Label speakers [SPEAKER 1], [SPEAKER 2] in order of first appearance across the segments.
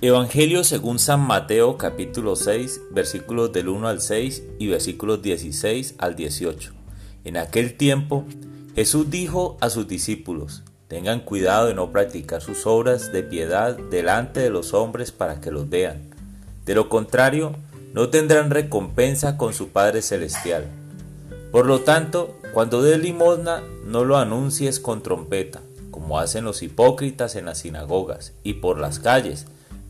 [SPEAKER 1] Evangelio según San Mateo capítulo 6 versículos del 1 al 6 y versículos 16 al 18. En aquel tiempo Jesús dijo a sus discípulos, tengan cuidado de no practicar sus obras de piedad delante de los hombres para que los vean. De lo contrario, no tendrán recompensa con su Padre Celestial. Por lo tanto, cuando des limosna, no lo anuncies con trompeta, como hacen los hipócritas en las sinagogas y por las calles,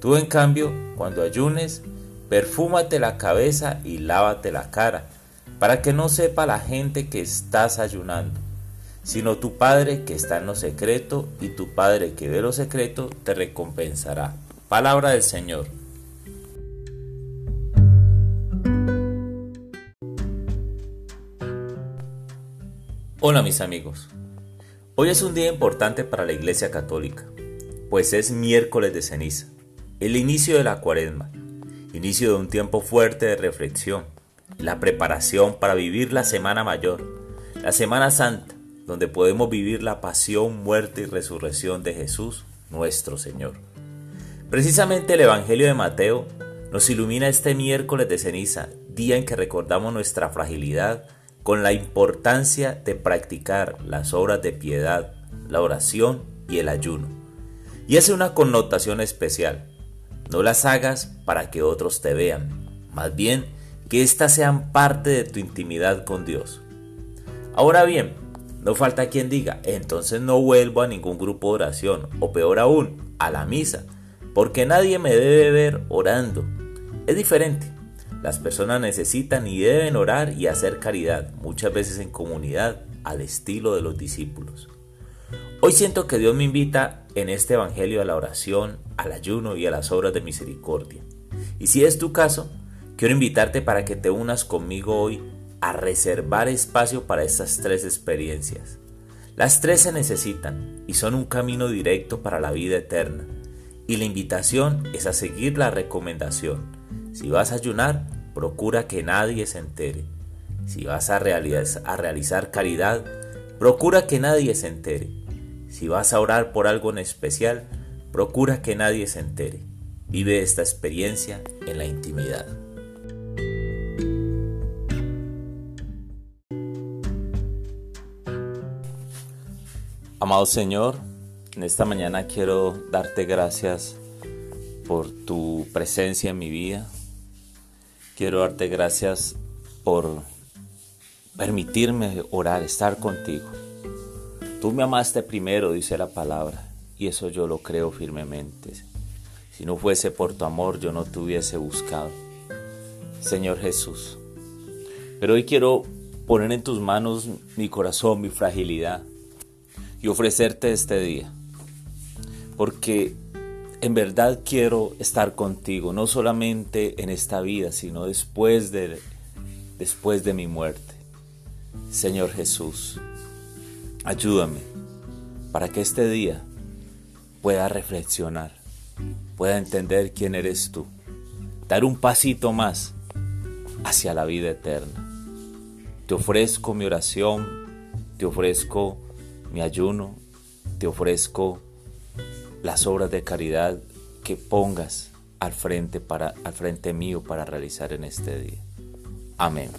[SPEAKER 1] Tú en cambio, cuando ayunes, perfúmate la cabeza y lávate la cara, para que no sepa la gente que estás ayunando, sino tu Padre que está en lo secreto, y tu Padre que ve lo secreto te recompensará. Palabra del Señor. Hola mis amigos. Hoy es un día importante para la Iglesia Católica, pues es miércoles de ceniza el inicio de la cuaresma, inicio de un tiempo fuerte de reflexión, la preparación para vivir la Semana Mayor, la Semana Santa, donde podemos vivir la pasión, muerte y resurrección de Jesús, nuestro Señor. Precisamente el Evangelio de Mateo nos ilumina este miércoles de ceniza, día en que recordamos nuestra fragilidad, con la importancia de practicar las obras de piedad, la oración y el ayuno. Y hace una connotación especial, no las hagas para que otros te vean, más bien que éstas sean parte de tu intimidad con Dios. Ahora bien, no falta quien diga, entonces no vuelvo a ningún grupo de oración, o peor aún, a la misa, porque nadie me debe ver orando. Es diferente. Las personas necesitan y deben orar y hacer caridad, muchas veces en comunidad, al estilo de los discípulos. Hoy siento que Dios me invita en este Evangelio a la oración, al ayuno y a las obras de misericordia. Y si es tu caso, quiero invitarte para que te unas conmigo hoy a reservar espacio para estas tres experiencias. Las tres se necesitan y son un camino directo para la vida eterna. Y la invitación es a seguir la recomendación. Si vas a ayunar, procura que nadie se entere. Si vas a, realizar, realizar caridad, procura que nadie se entere. Si vas a orar por algo en especial, procura que nadie se entere. Vive esta experiencia en la intimidad. Amado Señor, en esta mañana quiero darte gracias por tu presencia en mi vida. Quiero darte gracias por permitirme orar, estar contigo. Tú me amaste primero, dice la palabra, y eso yo lo creo firmemente. Si no fuese por tu amor, yo no te hubiese buscado. Señor Jesús. Pero hoy quiero poner en tus manos mi corazón, mi fragilidad, y ofrecerte este día. Porque en verdad quiero estar contigo, no solamente en esta vida, sino después de, después de mi muerte. Señor Jesús, Ayúdame para que este día pueda reflexionar, pueda entender quién eres tú, dar un pasito más hacia la vida eterna. Te ofrezco mi oración, te ofrezco mi ayuno, te ofrezco las obras de caridad que pongas al frente para al frente mío para realizar en este día. Amén.